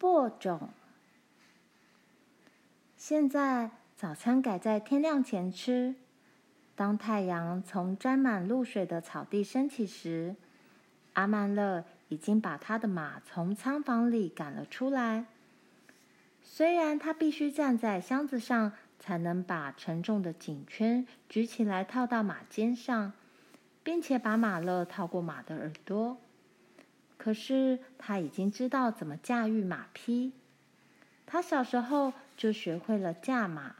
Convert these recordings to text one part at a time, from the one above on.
播种。现在早餐改在天亮前吃。当太阳从沾满露水的草地升起时，阿曼勒已经把他的马从仓房里赶了出来。虽然他必须站在箱子上才能把沉重的颈圈举起来套到马肩上，并且把马勒套过马的耳朵，可是他已经知道怎么驾驭马匹。他小时候就学会了驾马。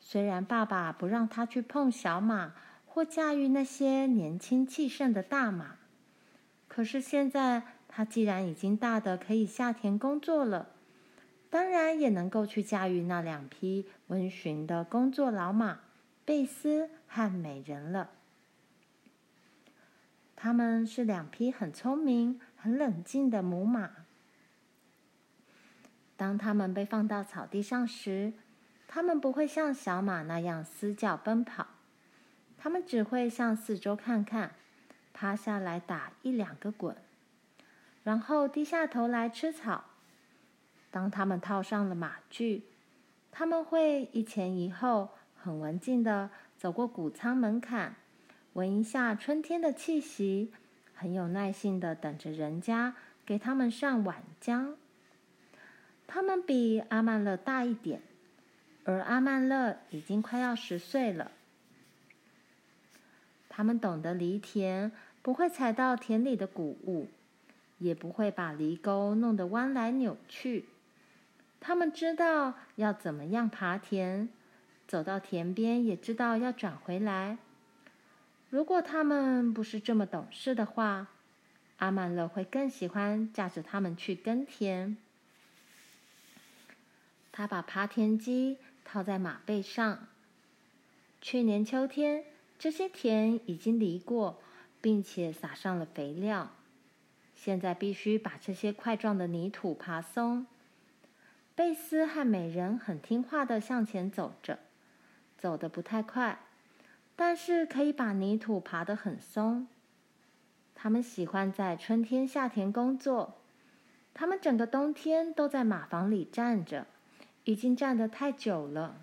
虽然爸爸不让他去碰小马或驾驭那些年轻气盛的大马，可是现在他既然已经大得可以下田工作了，当然也能够去驾驭那两匹温驯的工作老马贝斯和美人了。他们是两匹很聪明、很冷静的母马。当它们被放到草地上时，它们不会像小马那样嘶叫奔跑，它们只会向四周看看，趴下来打一两个滚，然后低下头来吃草。当它们套上了马具，它们会一前一后，很文静地走过谷仓门槛，闻一下春天的气息，很有耐心的等着人家给他们上晚浆。他们比阿曼勒大一点。而阿曼勒已经快要十岁了。他们懂得犁田，不会踩到田里的谷物，也不会把犁沟弄得弯来扭去。他们知道要怎么样耙田，走到田边也知道要转回来。如果他们不是这么懂事的话，阿曼乐会更喜欢驾着他们去耕田。他把耙田机套在马背上。去年秋天，这些田已经犁过，并且撒上了肥料。现在必须把这些块状的泥土耙松。贝斯和美人很听话的向前走着，走得不太快，但是可以把泥土耙得很松。他们喜欢在春天下田工作。他们整个冬天都在马房里站着。已经站得太久了。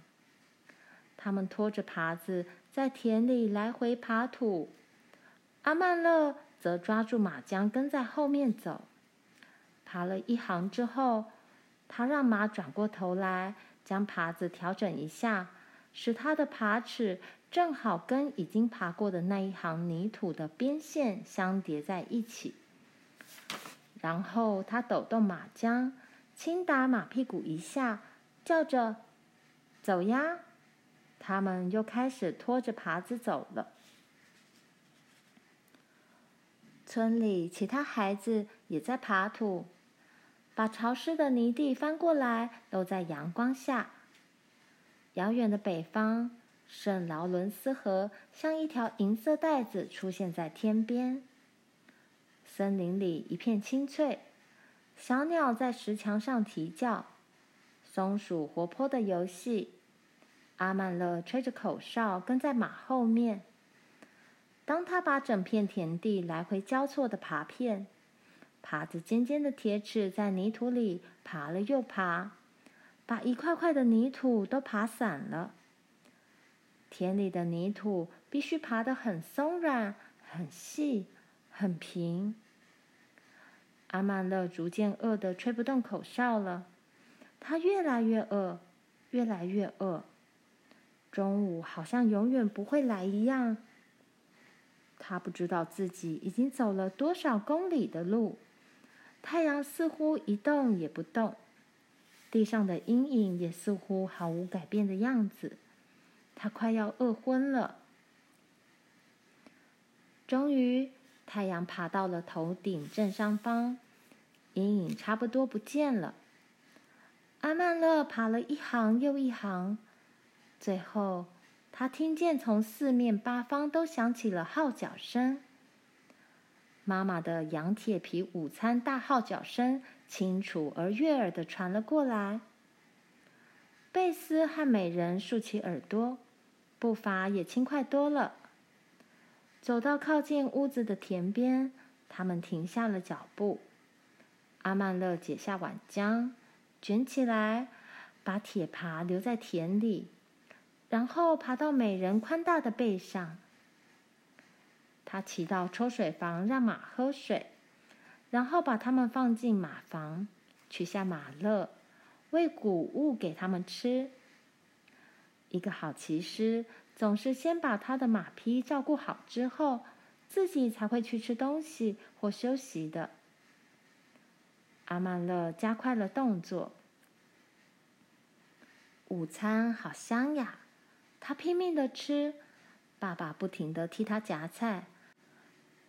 他们拖着耙子在田里来回耙土，阿曼乐则抓住马缰跟在后面走。耙了一行之后，他让马转过头来，将耙子调整一下，使他的耙齿正好跟已经爬过的那一行泥土的边线相叠在一起。然后他抖动马缰，轻打马屁股一下。叫着“走呀”，他们又开始拖着耙子走了。村里其他孩子也在耙土，把潮湿的泥地翻过来，露在阳光下。遥远的北方，圣劳伦斯河像一条银色带子出现在天边。森林里一片青翠，小鸟在石墙上啼叫。松鼠活泼的游戏，阿曼勒吹着口哨跟在马后面。当他把整片田地来回交错的耙遍，耙子尖尖的铁齿在泥土里耙了又耙，把一块块的泥土都耙散了。田里的泥土必须耙得很松软、很细、很平。阿曼乐逐渐饿得吹不动口哨了。他越来越饿，越来越饿。中午好像永远不会来一样。他不知道自己已经走了多少公里的路。太阳似乎一动也不动，地上的阴影也似乎毫无改变的样子。他快要饿昏了。终于，太阳爬到了头顶正上方，阴影差不多不见了。阿曼乐爬了一行又一行，最后他听见从四面八方都响起了号角声。妈妈的羊铁皮午餐大号角声清楚而悦耳的传了过来。贝斯和美人竖起耳朵，步伐也轻快多了。走到靠近屋子的田边，他们停下了脚步。阿曼乐解下碗浆，卷起来，把铁耙留在田里，然后爬到美人宽大的背上。他骑到抽水房让马喝水，然后把它们放进马房，取下马勒，喂谷物给它们吃。一个好骑师总是先把他的马匹照顾好之后，自己才会去吃东西或休息的。阿曼乐加快了动作。午餐好香呀！他拼命的吃，爸爸不停的替他夹菜，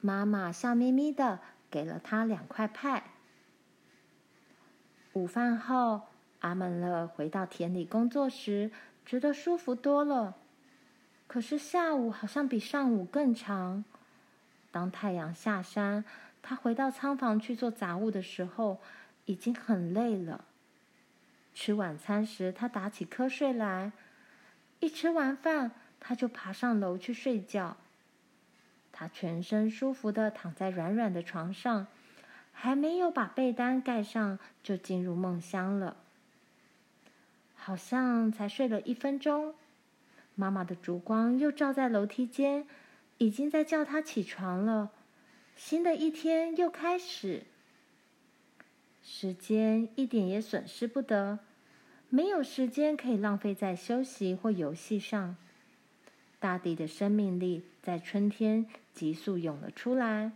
妈妈笑眯眯的给了他两块派。午饭后，阿曼乐回到田里工作时，觉得舒服多了。可是下午好像比上午更长。当太阳下山，他回到仓房去做杂物的时候，已经很累了。吃晚餐时，他打起瞌睡来。一吃完饭，他就爬上楼去睡觉。他全身舒服的躺在软软的床上，还没有把被单盖上，就进入梦乡了。好像才睡了一分钟，妈妈的烛光又照在楼梯间，已经在叫他起床了。新的一天又开始。时间一点也损失不得，没有时间可以浪费在休息或游戏上。大地的生命力在春天急速涌了出来，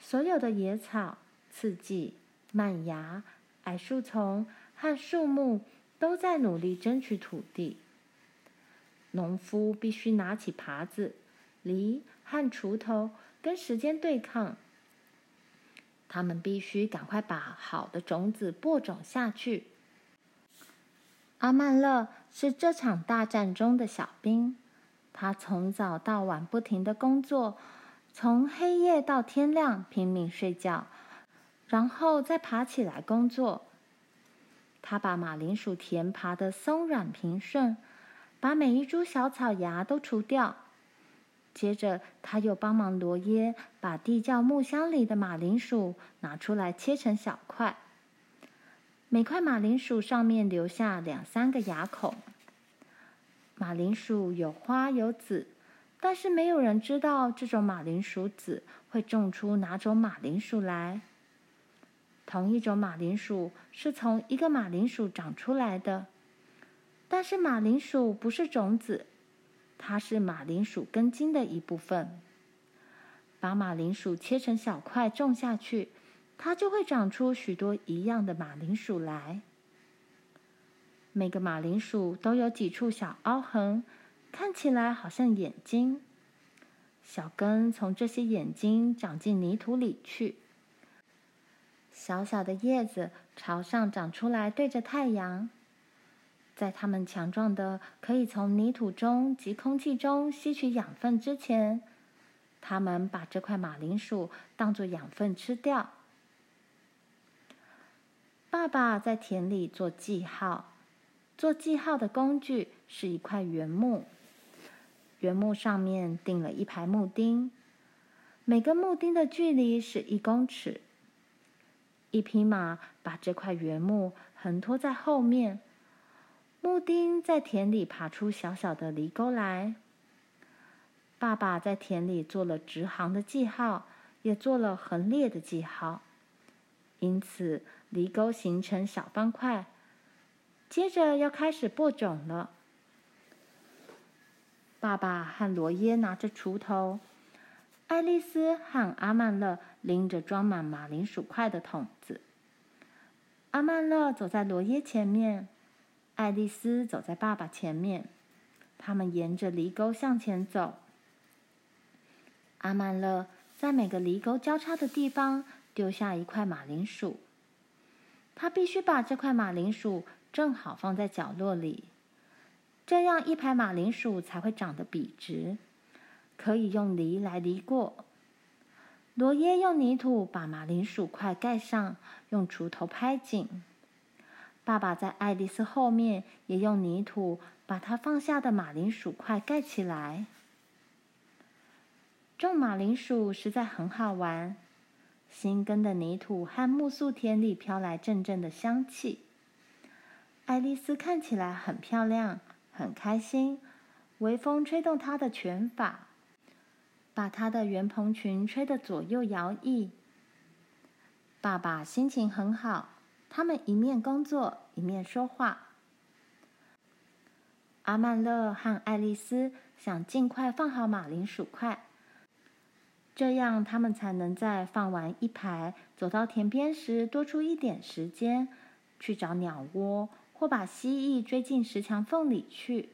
所有的野草、刺蓟、麦芽、矮树丛和树木都在努力争取土地。农夫必须拿起耙子、犁和锄头，跟时间对抗。他们必须赶快把好的种子播种下去。阿曼乐是这场大战中的小兵，他从早到晚不停的工作，从黑夜到天亮拼命睡觉，然后再爬起来工作。他把马铃薯田耙得松软平顺，把每一株小草芽都除掉。接着，他又帮忙罗耶把地窖木箱里的马铃薯拿出来切成小块。每块马铃薯上面留下两三个牙孔。马铃薯有花有籽，但是没有人知道这种马铃薯籽会种出哪种马铃薯来。同一种马铃薯是从一个马铃薯长出来的，但是马铃薯不是种子。它是马铃薯根茎的一部分。把马铃薯切成小块种下去，它就会长出许多一样的马铃薯来。每个马铃薯都有几处小凹痕，看起来好像眼睛。小根从这些眼睛长进泥土里去。小小的叶子朝上长出来，对着太阳。在它们强壮的可以从泥土中及空气中吸取养分之前，它们把这块马铃薯当作养分吃掉。爸爸在田里做记号，做记号的工具是一块圆木，圆木上面钉了一排木钉，每个木钉的距离是一公尺。一匹马把这块圆木横拖在后面。木钉在田里爬出小小的犁沟来。爸爸在田里做了直行的记号，也做了横列的记号，因此犁沟形成小方块。接着要开始播种了。爸爸和罗耶拿着锄头，爱丽丝和阿曼勒拎着装满马铃薯块的桶子。阿曼勒走在罗耶前面。爱丽丝走在爸爸前面，他们沿着犁沟向前走。阿曼勒在每个犁沟交叉的地方丢下一块马铃薯，他必须把这块马铃薯正好放在角落里，这样一排马铃薯才会长得笔直，可以用犁来犁过。罗耶用泥土把马铃薯块盖上，用锄头拍紧。爸爸在爱丽丝后面也用泥土把她放下的马铃薯块盖起来。种马铃薯实在很好玩，新耕的泥土和苜蓿田里飘来阵阵的香气。爱丽丝看起来很漂亮，很开心。微风吹动她的卷发，把她的圆蓬裙吹得左右摇曳。爸爸心情很好，他们一面工作一面说话。阿曼乐和爱丽丝想尽快放好马铃薯块，这样他们才能在放完一排，走到田边时多出一点时间去找鸟窝，或把蜥蜴追进石墙缝里去。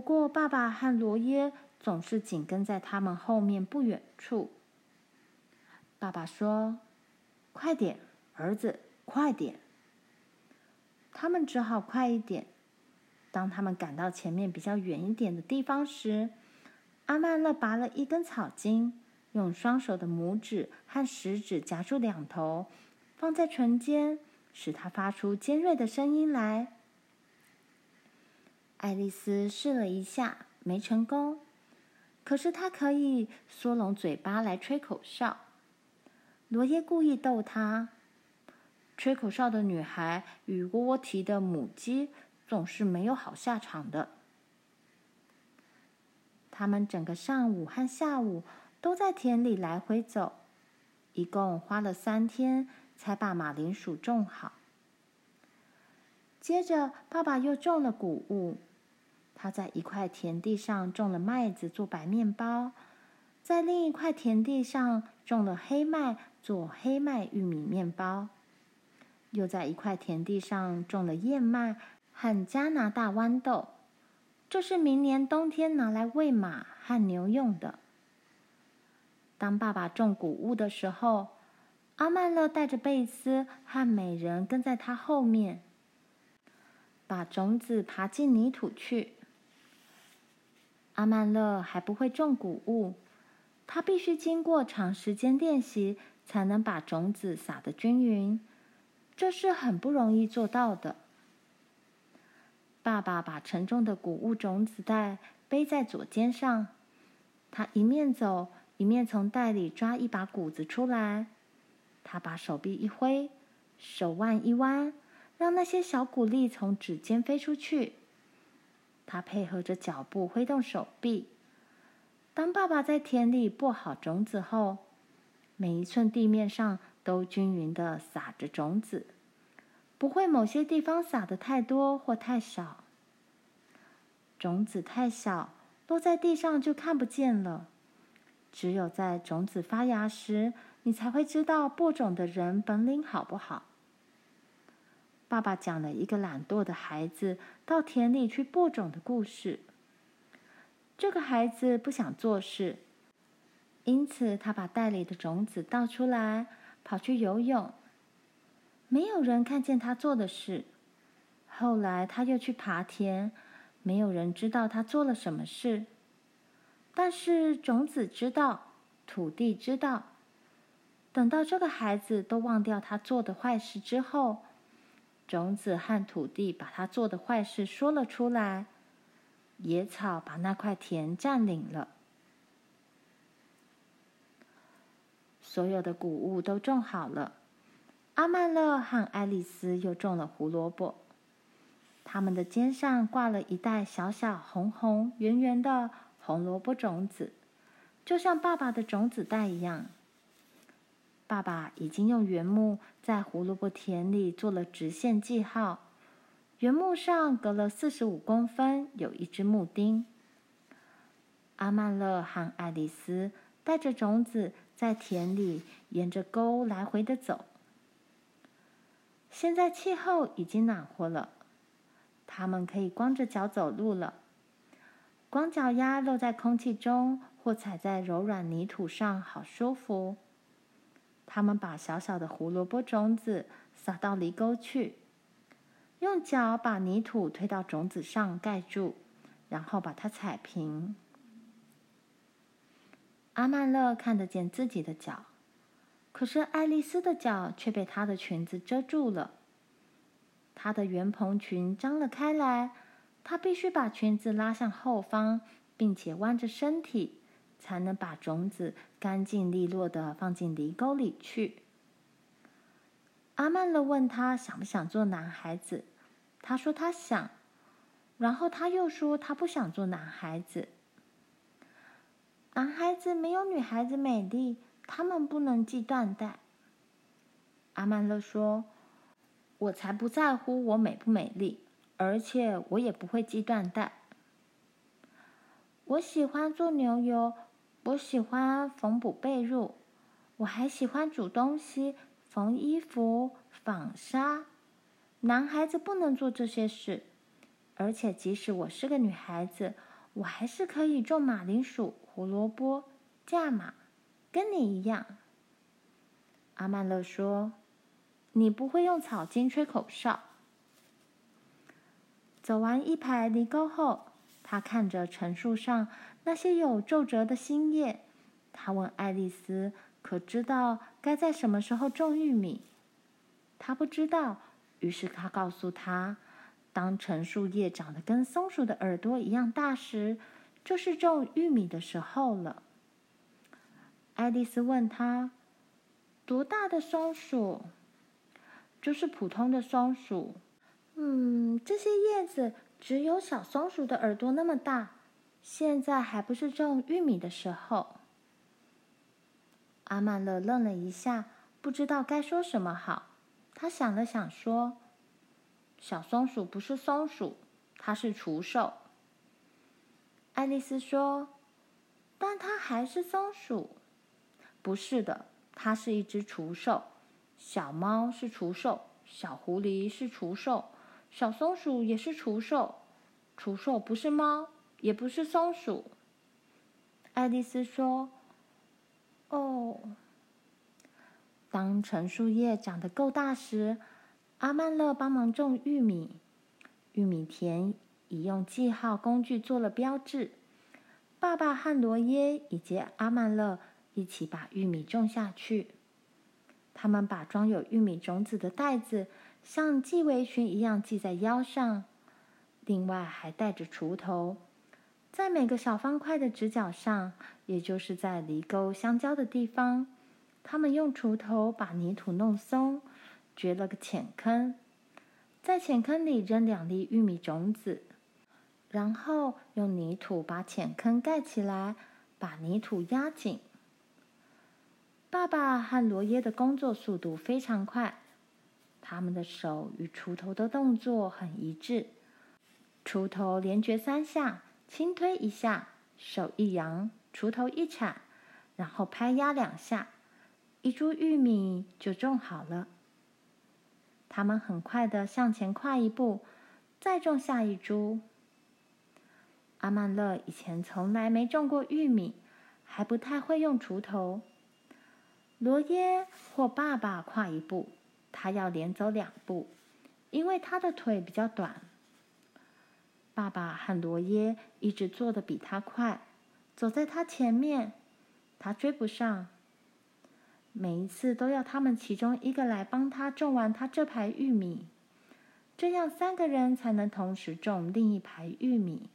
不过，爸爸和罗耶总是紧跟在他们后面不远处。爸爸说：“快点，儿子，快点！”他们只好快一点。当他们赶到前面比较远一点的地方时，阿曼乐拔了一根草茎，用双手的拇指和食指夹住两头，放在唇间，使它发出尖锐的声音来。爱丽丝试了一下，没成功。可是她可以缩拢嘴巴来吹口哨。罗耶故意逗她：“吹口哨的女孩与窝窝啼的母鸡总是没有好下场的。”他们整个上午和下午都在田里来回走，一共花了三天才把马铃薯种好。接着，爸爸又种了谷物。他在一块田地上种了麦子做白面包，在另一块田地上种了黑麦。做黑麦玉米面包，又在一块田地上种了燕麦和加拿大豌豆，这是明年冬天拿来喂马和牛用的。当爸爸种谷物的时候，阿曼乐带着贝斯和美人跟在他后面，把种子爬进泥土去。阿曼勒还不会种谷物，他必须经过长时间练习。才能把种子撒得均匀，这是很不容易做到的。爸爸把沉重的谷物种子袋背在左肩上，他一面走一面从袋里抓一把谷子出来。他把手臂一挥，手腕一弯，让那些小谷粒从指尖飞出去。他配合着脚步挥动手臂。当爸爸在田里播好种子后，每一寸地面上都均匀的撒着种子，不会某些地方撒的太多或太少。种子太小，落在地上就看不见了。只有在种子发芽时，你才会知道播种的人本领好不好。爸爸讲了一个懒惰的孩子到田里去播种的故事。这个孩子不想做事。因此，他把袋里的种子倒出来，跑去游泳。没有人看见他做的事。后来，他又去耙田，没有人知道他做了什么事。但是，种子知道，土地知道。等到这个孩子都忘掉他做的坏事之后，种子和土地把他做的坏事说了出来。野草把那块田占领了。所有的谷物都种好了，阿曼勒和爱丽丝又种了胡萝卜。他们的肩上挂了一袋小小红红圆圆的红萝卜种子，就像爸爸的种子袋一样。爸爸已经用原木在胡萝卜田里做了直线记号，原木上隔了四十五公分有一只木钉。阿曼乐和爱丽丝带着种子。在田里沿着沟来回的走。现在气候已经暖和了，他们可以光着脚走路了。光脚丫露在空气中，或踩在柔软泥土上，好舒服。他们把小小的胡萝卜种子撒到犁沟去，用脚把泥土推到种子上盖住，然后把它踩平。阿曼乐看得见自己的脚，可是爱丽丝的脚却被她的裙子遮住了。她的圆蓬裙张了开来，她必须把裙子拉向后方，并且弯着身体，才能把种子干净利落的放进犁沟里去。阿曼勒问他想不想做男孩子，他说他想，然后他又说他不想做男孩子。男孩子没有女孩子美丽，他们不能系缎带。阿曼勒说：“我才不在乎我美不美丽，而且我也不会系缎带。我喜欢做牛油，我喜欢缝补被褥，我还喜欢煮东西、缝衣服、纺纱。男孩子不能做这些事，而且即使我是个女孩子。”我还是可以种马铃薯、胡萝卜、价马，跟你一样。阿曼乐说：“你不会用草茎吹口哨。”走完一排犁沟后，他看着陈树上那些有皱褶的新叶，他问爱丽丝：“可知道该在什么时候种玉米？”他不知道，于是他告诉他。当陈树叶长得跟松鼠的耳朵一样大时，就是种玉米的时候了。爱丽丝问他：“多大的松鼠？”“就是普通的松鼠。”“嗯，这些叶子只有小松鼠的耳朵那么大。现在还不是种玉米的时候。”阿曼勒愣了一下，不知道该说什么好。他想了想，说。小松鼠不是松鼠，它是除兽。爱丽丝说：“但它还是松鼠。”“不是的，它是一只除兽。小猫是除兽，小狐狸是除兽，小松鼠也是除兽。除兽不是猫，也不是松鼠。”爱丽丝说：“哦。”当陈树叶长得够大时，阿曼乐帮忙种玉米，玉米田已用记号工具做了标志。爸爸和罗耶以及阿曼乐一起把玉米种下去。他们把装有玉米种子的袋子像系围裙一样系在腰上，另外还带着锄头，在每个小方块的直角上，也就是在犁沟相交的地方，他们用锄头把泥土弄松。掘了个浅坑，在浅坑里扔两粒玉米种子，然后用泥土把浅坑盖起来，把泥土压紧。爸爸和罗耶的工作速度非常快，他们的手与锄头的动作很一致。锄头连掘三下，轻推一下，手一扬，锄头一铲，然后拍压两下，一株玉米就种好了。他们很快地向前跨一步，再种下一株。阿曼乐以前从来没种过玉米，还不太会用锄头。罗耶或爸爸跨一步，他要连走两步，因为他的腿比较短。爸爸和罗耶一直做得比他快，走在他前面，他追不上。每一次都要他们其中一个来帮他种完他这排玉米，这样三个人才能同时种另一排玉米。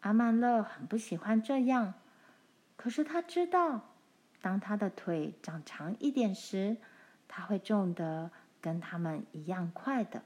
阿曼乐很不喜欢这样，可是他知道，当他的腿长长一点时，他会种得跟他们一样快的。